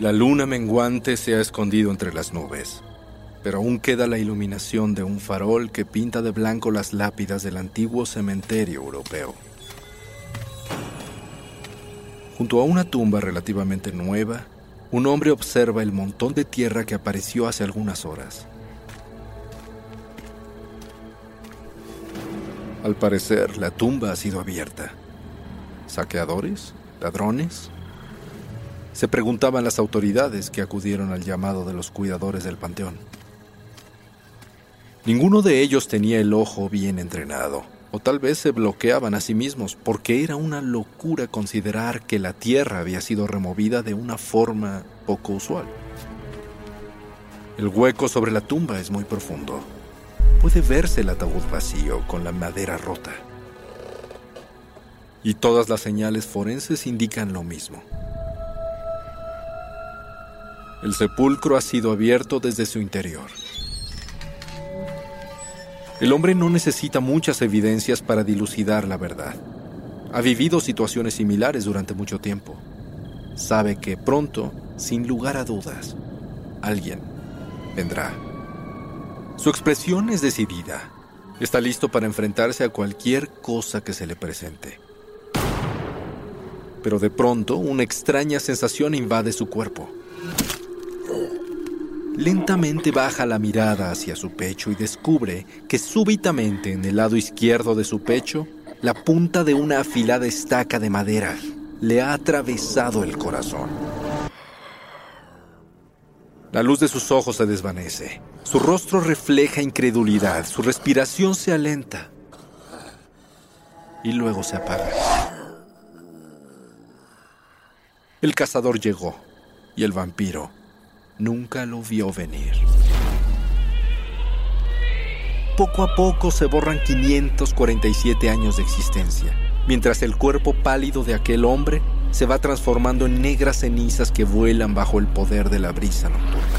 La luna menguante se ha escondido entre las nubes, pero aún queda la iluminación de un farol que pinta de blanco las lápidas del antiguo cementerio europeo. Junto a una tumba relativamente nueva, un hombre observa el montón de tierra que apareció hace algunas horas. Al parecer, la tumba ha sido abierta. ¿Saqueadores? ¿Ladrones? Se preguntaban las autoridades que acudieron al llamado de los cuidadores del panteón. Ninguno de ellos tenía el ojo bien entrenado o tal vez se bloqueaban a sí mismos porque era una locura considerar que la tierra había sido removida de una forma poco usual. El hueco sobre la tumba es muy profundo. Puede verse el ataúd vacío con la madera rota. Y todas las señales forenses indican lo mismo. El sepulcro ha sido abierto desde su interior. El hombre no necesita muchas evidencias para dilucidar la verdad. Ha vivido situaciones similares durante mucho tiempo. Sabe que pronto, sin lugar a dudas, alguien vendrá. Su expresión es decidida. Está listo para enfrentarse a cualquier cosa que se le presente. Pero de pronto una extraña sensación invade su cuerpo. Lentamente baja la mirada hacia su pecho y descubre que súbitamente en el lado izquierdo de su pecho, la punta de una afilada estaca de madera le ha atravesado el corazón. La luz de sus ojos se desvanece, su rostro refleja incredulidad, su respiración se alenta y luego se apaga. El cazador llegó y el vampiro nunca lo vio venir. Poco a poco se borran 547 años de existencia, mientras el cuerpo pálido de aquel hombre se va transformando en negras cenizas que vuelan bajo el poder de la brisa nocturna.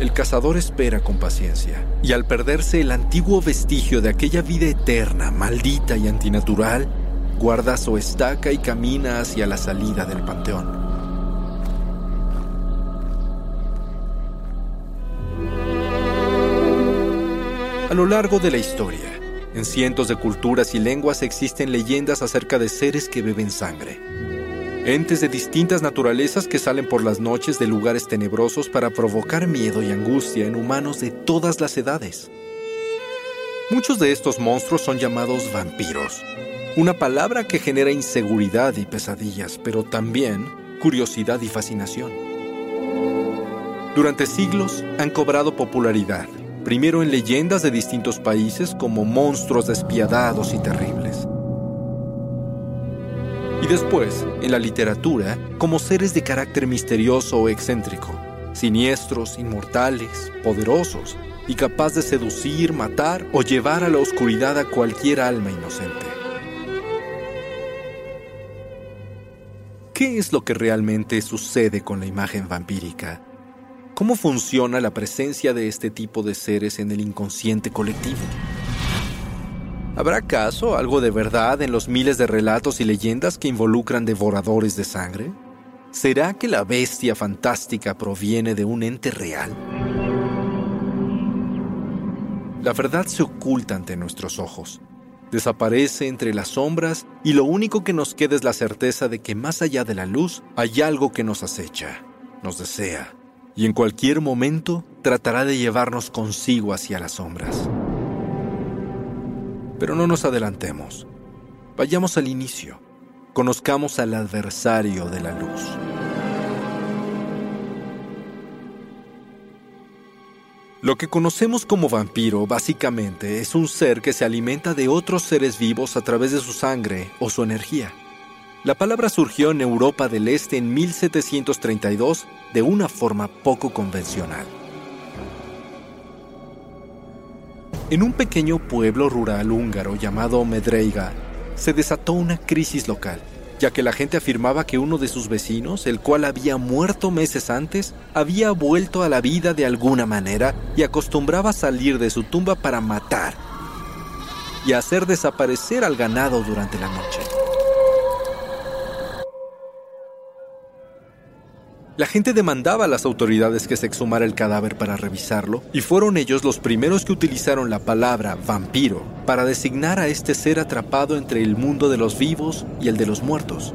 El cazador espera con paciencia, y al perderse el antiguo vestigio de aquella vida eterna, maldita y antinatural, guarda su estaca y camina hacia la salida del panteón. A lo largo de la historia, en cientos de culturas y lenguas existen leyendas acerca de seres que beben sangre. Entes de distintas naturalezas que salen por las noches de lugares tenebrosos para provocar miedo y angustia en humanos de todas las edades. Muchos de estos monstruos son llamados vampiros, una palabra que genera inseguridad y pesadillas, pero también curiosidad y fascinación. Durante siglos han cobrado popularidad primero en leyendas de distintos países como monstruos despiadados y terribles. Y después, en la literatura, como seres de carácter misterioso o excéntrico, siniestros, inmortales, poderosos y capaz de seducir, matar o llevar a la oscuridad a cualquier alma inocente. ¿Qué es lo que realmente sucede con la imagen vampírica ¿Cómo funciona la presencia de este tipo de seres en el inconsciente colectivo? ¿Habrá acaso algo de verdad en los miles de relatos y leyendas que involucran devoradores de sangre? ¿Será que la bestia fantástica proviene de un ente real? la verdad se oculta ante nuestros ojos. Desaparece entre las sombras y lo único que nos queda es la certeza de que más allá de la luz hay algo que nos acecha, nos desea, y en cualquier momento tratará de llevarnos consigo hacia las sombras. Pero no nos adelantemos. Vayamos al inicio. Conozcamos al adversario de la luz. Lo que conocemos como vampiro básicamente es un ser que se alimenta de otros seres vivos a través de su sangre o su energía. La palabra surgió en Europa del Este en 1732 de una forma poco convencional. En un pequeño pueblo rural húngaro llamado Medreiga, se desató una crisis local, ya que la gente afirmaba que uno de sus vecinos, el cual había muerto meses antes, había vuelto a la vida de alguna manera y acostumbraba salir de su tumba para matar y hacer desaparecer al ganado durante la noche. La gente demandaba a las autoridades que se exhumara el cadáver para revisarlo, y fueron ellos los primeros que utilizaron la palabra vampiro para designar a este ser atrapado entre el mundo de los vivos y el de los muertos.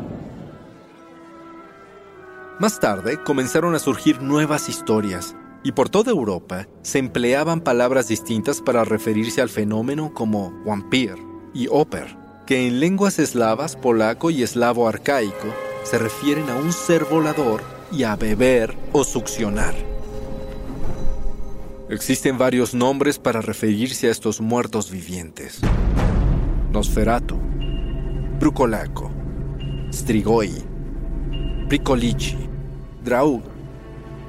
Más tarde comenzaron a surgir nuevas historias, y por toda Europa se empleaban palabras distintas para referirse al fenómeno como vampir y oper, que en lenguas eslavas, polaco y eslavo arcaico se refieren a un ser volador y a beber o succionar. Existen varios nombres para referirse a estos muertos vivientes. Nosferatu, Brucolaco, Strigoi, Pricolici, Draug,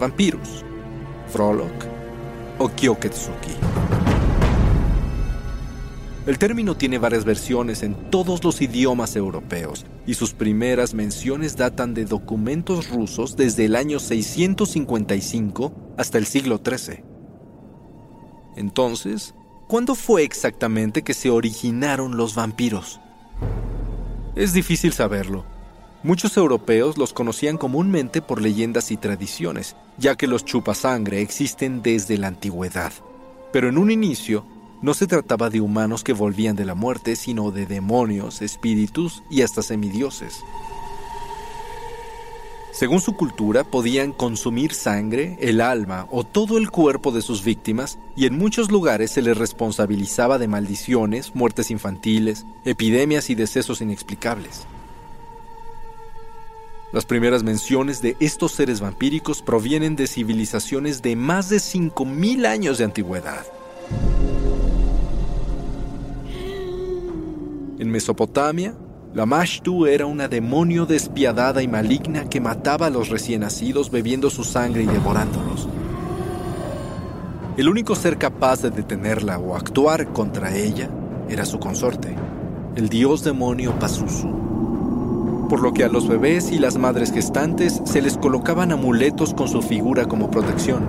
Vampirus, Frolok o Kyoketsuki. El término tiene varias versiones en todos los idiomas europeos y sus primeras menciones datan de documentos rusos desde el año 655 hasta el siglo XIII. Entonces, ¿cuándo fue exactamente que se originaron los vampiros? Es difícil saberlo. Muchos europeos los conocían comúnmente por leyendas y tradiciones, ya que los chupasangre existen desde la antigüedad. Pero en un inicio, no se trataba de humanos que volvían de la muerte, sino de demonios, espíritus y hasta semidioses. Según su cultura, podían consumir sangre, el alma o todo el cuerpo de sus víctimas y en muchos lugares se les responsabilizaba de maldiciones, muertes infantiles, epidemias y decesos inexplicables. Las primeras menciones de estos seres vampíricos provienen de civilizaciones de más de 5.000 años de antigüedad. En Mesopotamia, la Mashtu era una demonio despiadada y maligna que mataba a los recién nacidos bebiendo su sangre y devorándolos. El único ser capaz de detenerla o actuar contra ella era su consorte, el dios demonio Pazuzu. Por lo que a los bebés y las madres gestantes se les colocaban amuletos con su figura como protección.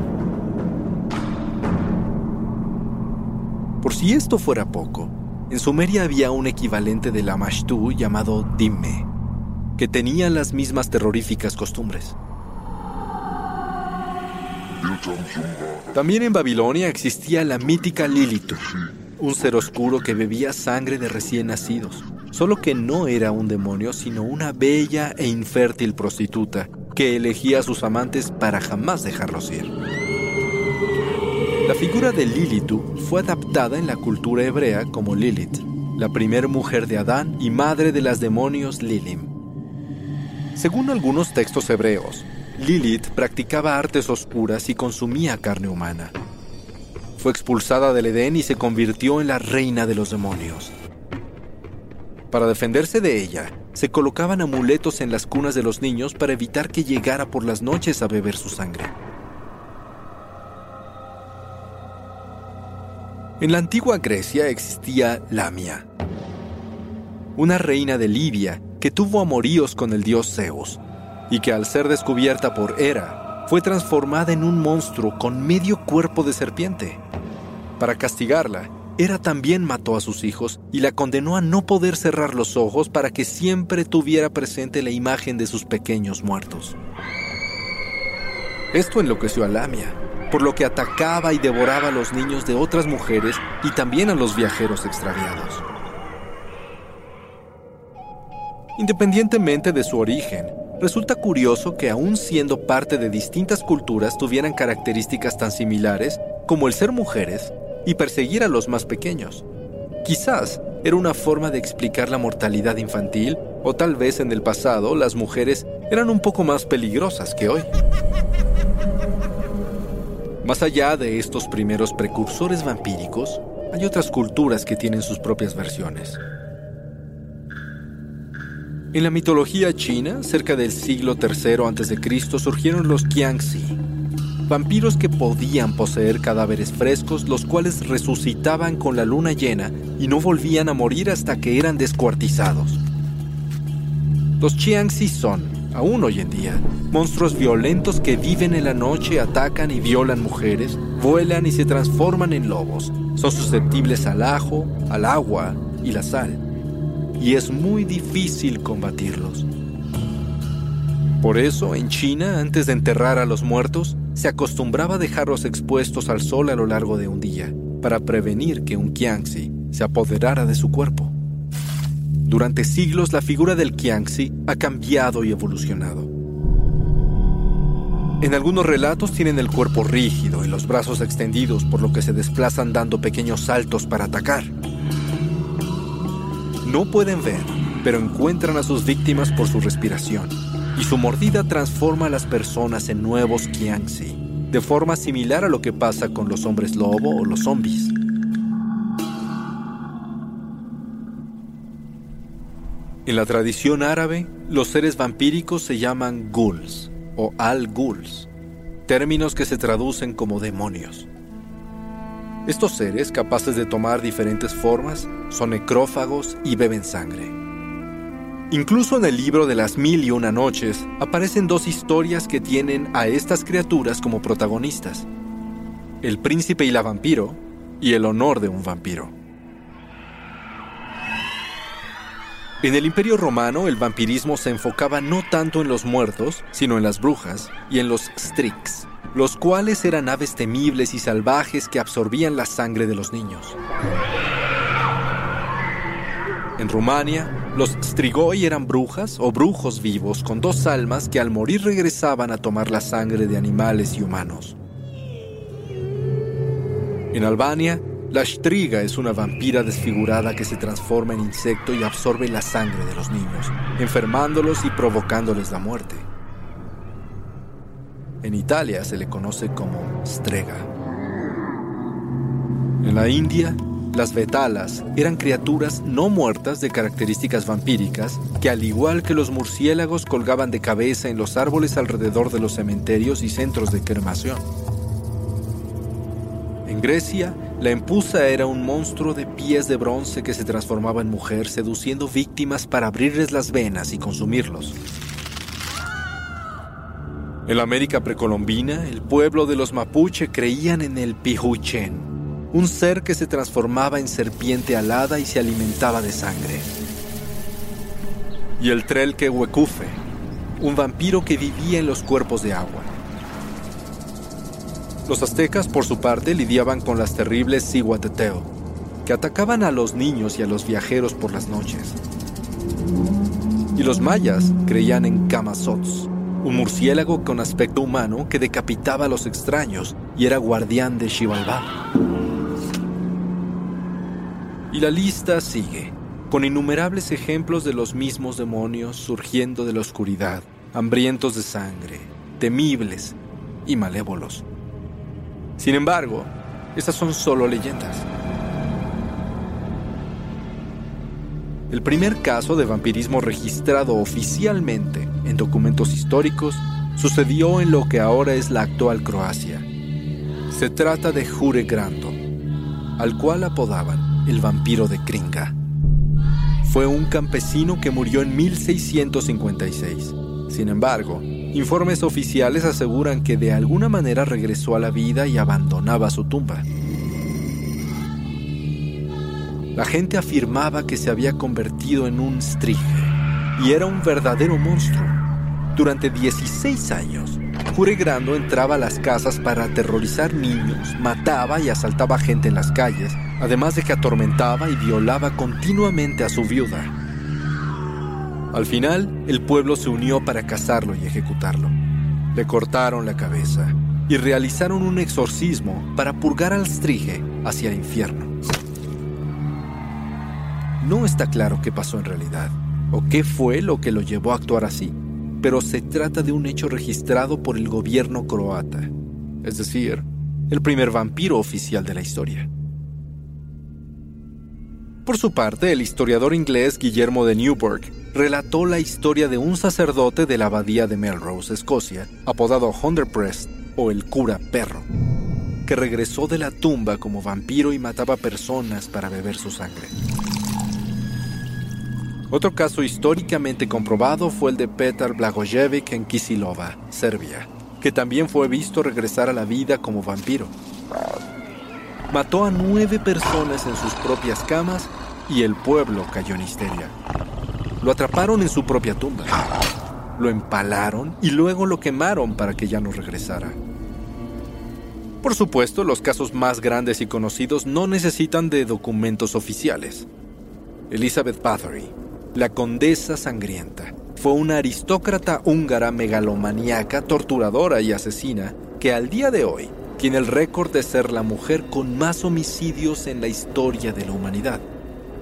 Por si esto fuera poco, en Sumeria había un equivalente de la Mashtu llamado Dimme, que tenía las mismas terroríficas costumbres. También en Babilonia existía la mítica Lilitu, un ser oscuro que bebía sangre de recién nacidos, solo que no era un demonio, sino una bella e infértil prostituta que elegía a sus amantes para jamás dejarlos ir. La figura de Lilitu fue adaptada en la cultura hebrea como Lilith, la primera mujer de Adán y madre de las demonios Lilim. Según algunos textos hebreos, Lilith practicaba artes oscuras y consumía carne humana. Fue expulsada del Edén y se convirtió en la reina de los demonios. Para defenderse de ella, se colocaban amuletos en las cunas de los niños para evitar que llegara por las noches a beber su sangre. En la antigua Grecia existía Lamia, una reina de Libia que tuvo amoríos con el dios Zeus, y que al ser descubierta por Hera, fue transformada en un monstruo con medio cuerpo de serpiente. Para castigarla, Hera también mató a sus hijos y la condenó a no poder cerrar los ojos para que siempre tuviera presente la imagen de sus pequeños muertos. Esto enloqueció a Lamia, por lo que atacaba y devoraba a los niños de otras mujeres y también a los viajeros extraviados. Independientemente de su origen, resulta curioso que aún siendo parte de distintas culturas tuvieran características tan similares como el ser mujeres y perseguir a los más pequeños. Quizás era una forma de explicar la mortalidad infantil o tal vez en el pasado las mujeres eran un poco más peligrosas que hoy. Más allá de estos primeros precursores vampíricos, hay otras culturas que tienen sus propias versiones. En la mitología china, cerca del siglo III a.C., surgieron los Qiangxi, vampiros que podían poseer cadáveres frescos, los cuales resucitaban con la luna llena y no volvían a morir hasta que eran descuartizados. Los Qiangxi son, aún hoy en día, monstruos violentos que viven en la noche, atacan y violan mujeres, vuelan y se transforman en lobos. Son susceptibles al ajo, al agua y la sal y es muy difícil combatirlos. Por eso, en China, antes de enterrar a los muertos, se acostumbraba a dejarlos expuestos al sol a lo largo de un día, para prevenir que un Qiangxi se apoderara de su cuerpo. Durante siglos la figura del Qiangxi ha cambiado y evolucionado. En algunos relatos tienen el cuerpo rígido y los brazos extendidos por lo que se desplazan dando pequeños saltos para atacar. No pueden ver, pero encuentran a sus víctimas por su respiración, y su mordida transforma a las personas en nuevos Qiangxi, de forma similar a lo que pasa con los hombres lobo o los zombies. En la tradición árabe, los seres vampíricos se llaman ghouls o al-ghouls, términos que se traducen como demonios. Estos seres, capaces de tomar diferentes formas, son necrófagos y beben sangre. Incluso en el libro de las mil y una noches aparecen dos historias que tienen a estas criaturas como protagonistas. El príncipe y la vampiro y el honor de un vampiro. En el Imperio Romano el vampirismo se enfocaba no tanto en los muertos, sino en las brujas y en los strix, los cuales eran aves temibles y salvajes que absorbían la sangre de los niños. En Rumania, los strigoi eran brujas o brujos vivos con dos almas que al morir regresaban a tomar la sangre de animales y humanos. En Albania, la striga es una vampira desfigurada que se transforma en insecto y absorbe la sangre de los niños, enfermándolos y provocándoles la muerte. En Italia se le conoce como strega. En la India, las betalas eran criaturas no muertas de características vampíricas que al igual que los murciélagos colgaban de cabeza en los árboles alrededor de los cementerios y centros de cremación. En Grecia, la empusa era un monstruo de pies de bronce que se transformaba en mujer seduciendo víctimas para abrirles las venas y consumirlos. En la América precolombina, el pueblo de los mapuche creían en el pijuchen, un ser que se transformaba en serpiente alada y se alimentaba de sangre. Y el Trelquehuecufe, un vampiro que vivía en los cuerpos de agua. Los aztecas, por su parte, lidiaban con las terribles Cihuateteo, que atacaban a los niños y a los viajeros por las noches. Y los mayas creían en Camazots, un murciélago con aspecto humano que decapitaba a los extraños y era guardián de Xibalbá. Y la lista sigue, con innumerables ejemplos de los mismos demonios surgiendo de la oscuridad, hambrientos de sangre, temibles y malévolos. Sin embargo, estas son solo leyendas. El primer caso de vampirismo registrado oficialmente en documentos históricos sucedió en lo que ahora es la actual Croacia. Se trata de Jure Grando, al cual apodaban el vampiro de Kringa. Fue un campesino que murió en 1656. Sin embargo, informes oficiales aseguran que de alguna manera regresó a la vida y abandonaba su tumba. La gente afirmaba que se había convertido en un strige y era un verdadero monstruo. Durante 16 años, Grando entraba a las casas para aterrorizar niños, mataba y asaltaba gente en las calles, además de que atormentaba y violaba continuamente a su viuda. Al final, el pueblo se unió para cazarlo y ejecutarlo. Le cortaron la cabeza y realizaron un exorcismo para purgar al Strige hacia el infierno. No está claro qué pasó en realidad o qué fue lo que lo llevó a actuar así, pero se trata de un hecho registrado por el gobierno croata, es decir, el primer vampiro oficial de la historia. Por su parte, el historiador inglés Guillermo de Newburgh relató la historia de un sacerdote de la abadía de Melrose, Escocia, apodado Hunderprest o el cura perro, que regresó de la tumba como vampiro y mataba personas para beber su sangre. Otro caso históricamente comprobado fue el de Petar Blagojevic en Kisilova, Serbia, que también fue visto regresar a la vida como vampiro. Mató a nueve personas en sus propias camas y el pueblo cayó en histeria. Lo atraparon en su propia tumba, lo empalaron y luego lo quemaron para que ya no regresara. Por supuesto, los casos más grandes y conocidos no necesitan de documentos oficiales. Elizabeth Bathory, la condesa sangrienta, fue una aristócrata húngara megalomaníaca, torturadora y asesina que al día de hoy tiene el récord de ser la mujer con más homicidios en la historia de la humanidad,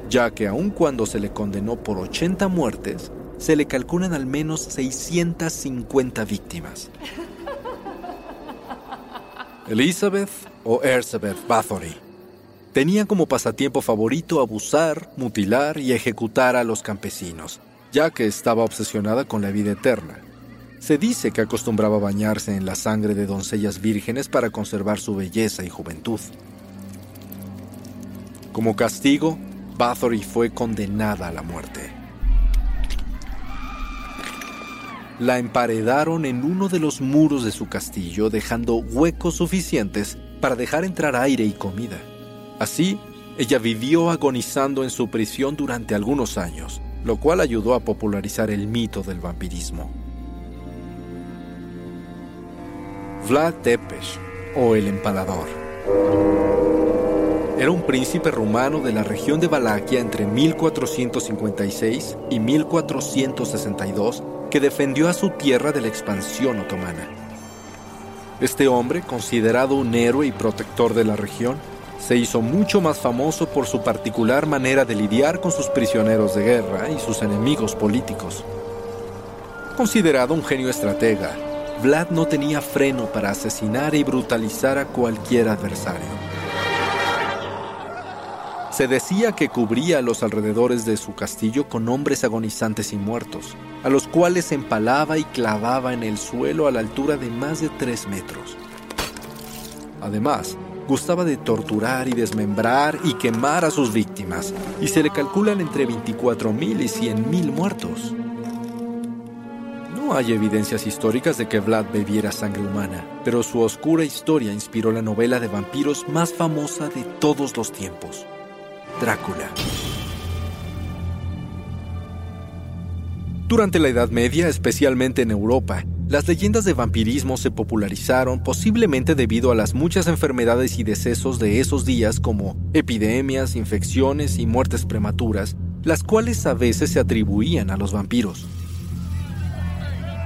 ya que aun cuando se le condenó por 80 muertes, se le calculan al menos 650 víctimas. Elizabeth o Elizabeth Bathory tenía como pasatiempo favorito abusar, mutilar y ejecutar a los campesinos, ya que estaba obsesionada con la vida eterna. Se dice que acostumbraba bañarse en la sangre de doncellas vírgenes para conservar su belleza y juventud. Como castigo, Bathory fue condenada a la muerte. La emparedaron en uno de los muros de su castillo, dejando huecos suficientes para dejar entrar aire y comida. Así, ella vivió agonizando en su prisión durante algunos años, lo cual ayudó a popularizar el mito del vampirismo. Vlad Tepes, o el empalador. Era un príncipe rumano de la región de Valaquia entre 1456 y 1462 que defendió a su tierra de la expansión otomana. Este hombre, considerado un héroe y protector de la región, se hizo mucho más famoso por su particular manera de lidiar con sus prisioneros de guerra y sus enemigos políticos. Considerado un genio estratega, Vlad no tenía freno para asesinar y brutalizar a cualquier adversario. Se decía que cubría los alrededores de su castillo con hombres agonizantes y muertos, a los cuales empalaba y clavaba en el suelo a la altura de más de tres metros. Además, gustaba de torturar y desmembrar y quemar a sus víctimas, y se le calculan entre 24.000 y 100.000 muertos. Hay evidencias históricas de que Vlad bebiera sangre humana, pero su oscura historia inspiró la novela de vampiros más famosa de todos los tiempos. Drácula. Durante la Edad Media, especialmente en Europa, las leyendas de vampirismo se popularizaron posiblemente debido a las muchas enfermedades y decesos de esos días como epidemias, infecciones y muertes prematuras, las cuales a veces se atribuían a los vampiros.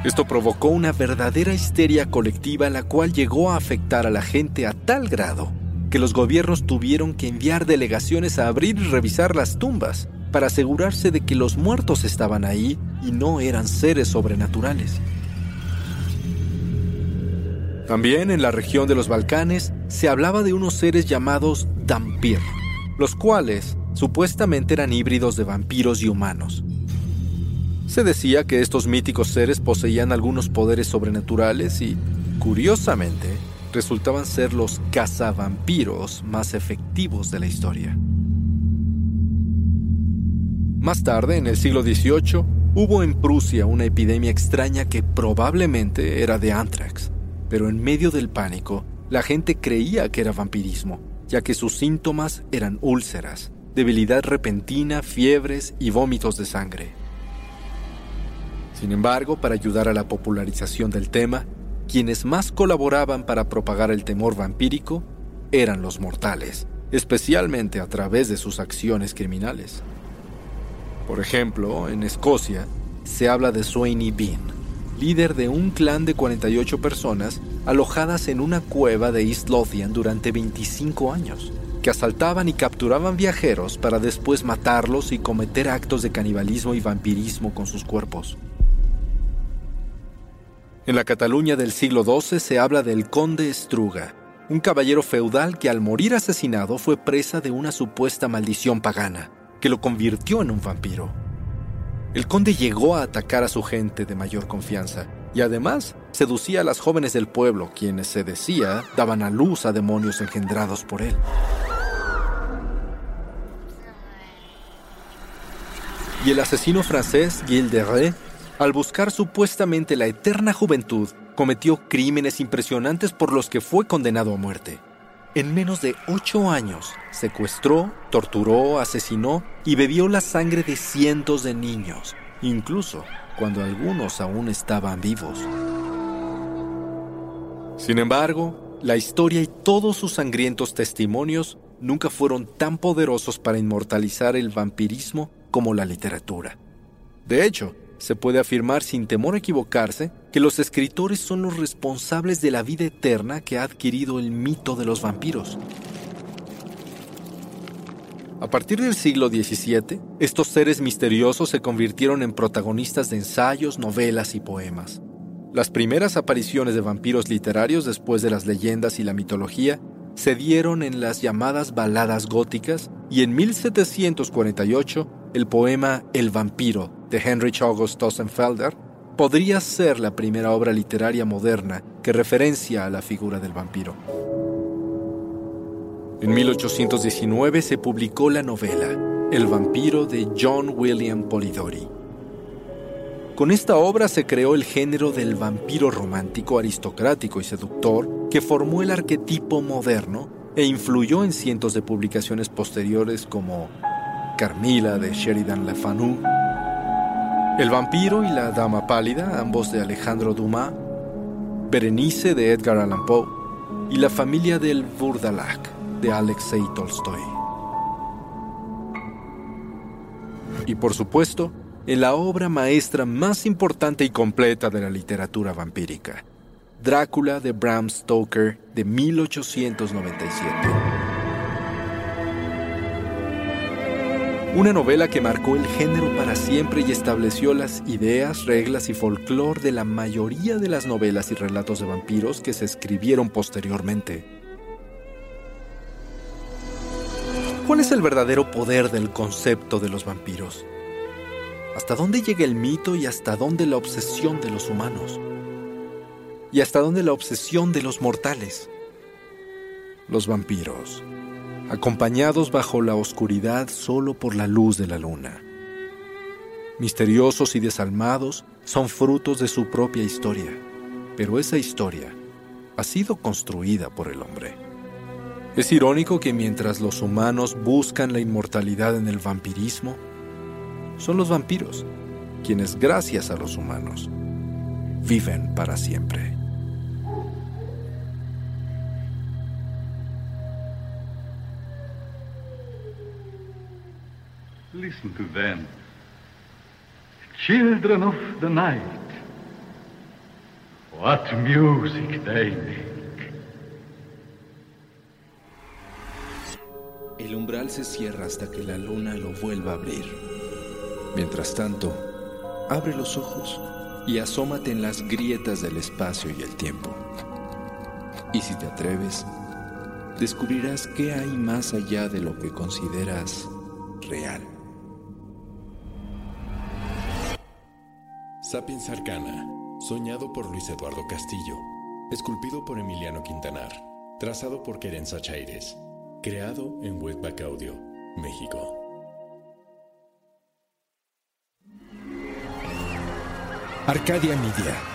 Esto provocó una verdadera histeria colectiva la cual llegó a afectar a la gente a tal grado que los gobiernos tuvieron que enviar delegaciones a abrir y revisar las tumbas para asegurarse de que los muertos estaban ahí y no eran seres sobrenaturales. También en la región de los Balcanes se hablaba de unos seres llamados Dampir, los cuales supuestamente eran híbridos de vampiros y humanos. Se decía que estos míticos seres poseían algunos poderes sobrenaturales y, curiosamente, resultaban ser los cazavampiros más efectivos de la historia. Más tarde, en el siglo XVIII, hubo en Prusia una epidemia extraña que probablemente era de anthrax, pero en medio del pánico, la gente creía que era vampirismo, ya que sus síntomas eran úlceras, debilidad repentina, fiebres y vómitos de sangre. Sin embargo, para ayudar a la popularización del tema, quienes más colaboraban para propagar el temor vampírico eran los mortales, especialmente a través de sus acciones criminales. Por ejemplo, en Escocia se habla de Swainy Bean, líder de un clan de 48 personas alojadas en una cueva de East Lothian durante 25 años, que asaltaban y capturaban viajeros para después matarlos y cometer actos de canibalismo y vampirismo con sus cuerpos. En la Cataluña del siglo XII se habla del conde Struga, un caballero feudal que al morir asesinado fue presa de una supuesta maldición pagana, que lo convirtió en un vampiro. El conde llegó a atacar a su gente de mayor confianza y además seducía a las jóvenes del pueblo, quienes se decía daban a luz a demonios engendrados por él. Y el asesino francés Gilles de Ré al buscar supuestamente la eterna juventud, cometió crímenes impresionantes por los que fue condenado a muerte. En menos de ocho años, secuestró, torturó, asesinó y bebió la sangre de cientos de niños, incluso cuando algunos aún estaban vivos. Sin embargo, la historia y todos sus sangrientos testimonios nunca fueron tan poderosos para inmortalizar el vampirismo como la literatura. De hecho, se puede afirmar sin temor a equivocarse que los escritores son los responsables de la vida eterna que ha adquirido el mito de los vampiros. A partir del siglo XVII, estos seres misteriosos se convirtieron en protagonistas de ensayos, novelas y poemas. Las primeras apariciones de vampiros literarios después de las leyendas y la mitología se dieron en las llamadas baladas góticas y en 1748 el poema El vampiro de Heinrich August Tossenfelder podría ser la primera obra literaria moderna que referencia a la figura del vampiro. En 1819 se publicó la novela El vampiro de John William Polidori. Con esta obra se creó el género del vampiro romántico, aristocrático y seductor que formó el arquetipo moderno e influyó en cientos de publicaciones posteriores como Carmila de Sheridan Le Fanu, El vampiro y la dama pálida, ambos de Alejandro Dumas, Berenice de Edgar Allan Poe y La familia del Burdalak de Alexei Tolstoy. Y por supuesto, en la obra maestra más importante y completa de la literatura vampírica, Drácula de Bram Stoker de 1897. Una novela que marcó el género para siempre y estableció las ideas, reglas y folclore de la mayoría de las novelas y relatos de vampiros que se escribieron posteriormente. ¿Cuál es el verdadero poder del concepto de los vampiros? ¿Hasta dónde llega el mito y hasta dónde la obsesión de los humanos? ¿Y hasta dónde la obsesión de los mortales? Los vampiros acompañados bajo la oscuridad solo por la luz de la luna. Misteriosos y desalmados, son frutos de su propia historia, pero esa historia ha sido construida por el hombre. Es irónico que mientras los humanos buscan la inmortalidad en el vampirismo, son los vampiros quienes, gracias a los humanos, viven para siempre. Listen to them. Children of the night. What music they make. El umbral se cierra hasta que la luna lo vuelva a abrir. Mientras tanto, abre los ojos y asómate en las grietas del espacio y el tiempo. Y si te atreves, descubrirás qué hay más allá de lo que consideras real. Sapiens Arcana, soñado por Luis Eduardo Castillo, esculpido por Emiliano Quintanar, trazado por Querenza Chaires, creado en Webback Audio, México. Arcadia Media.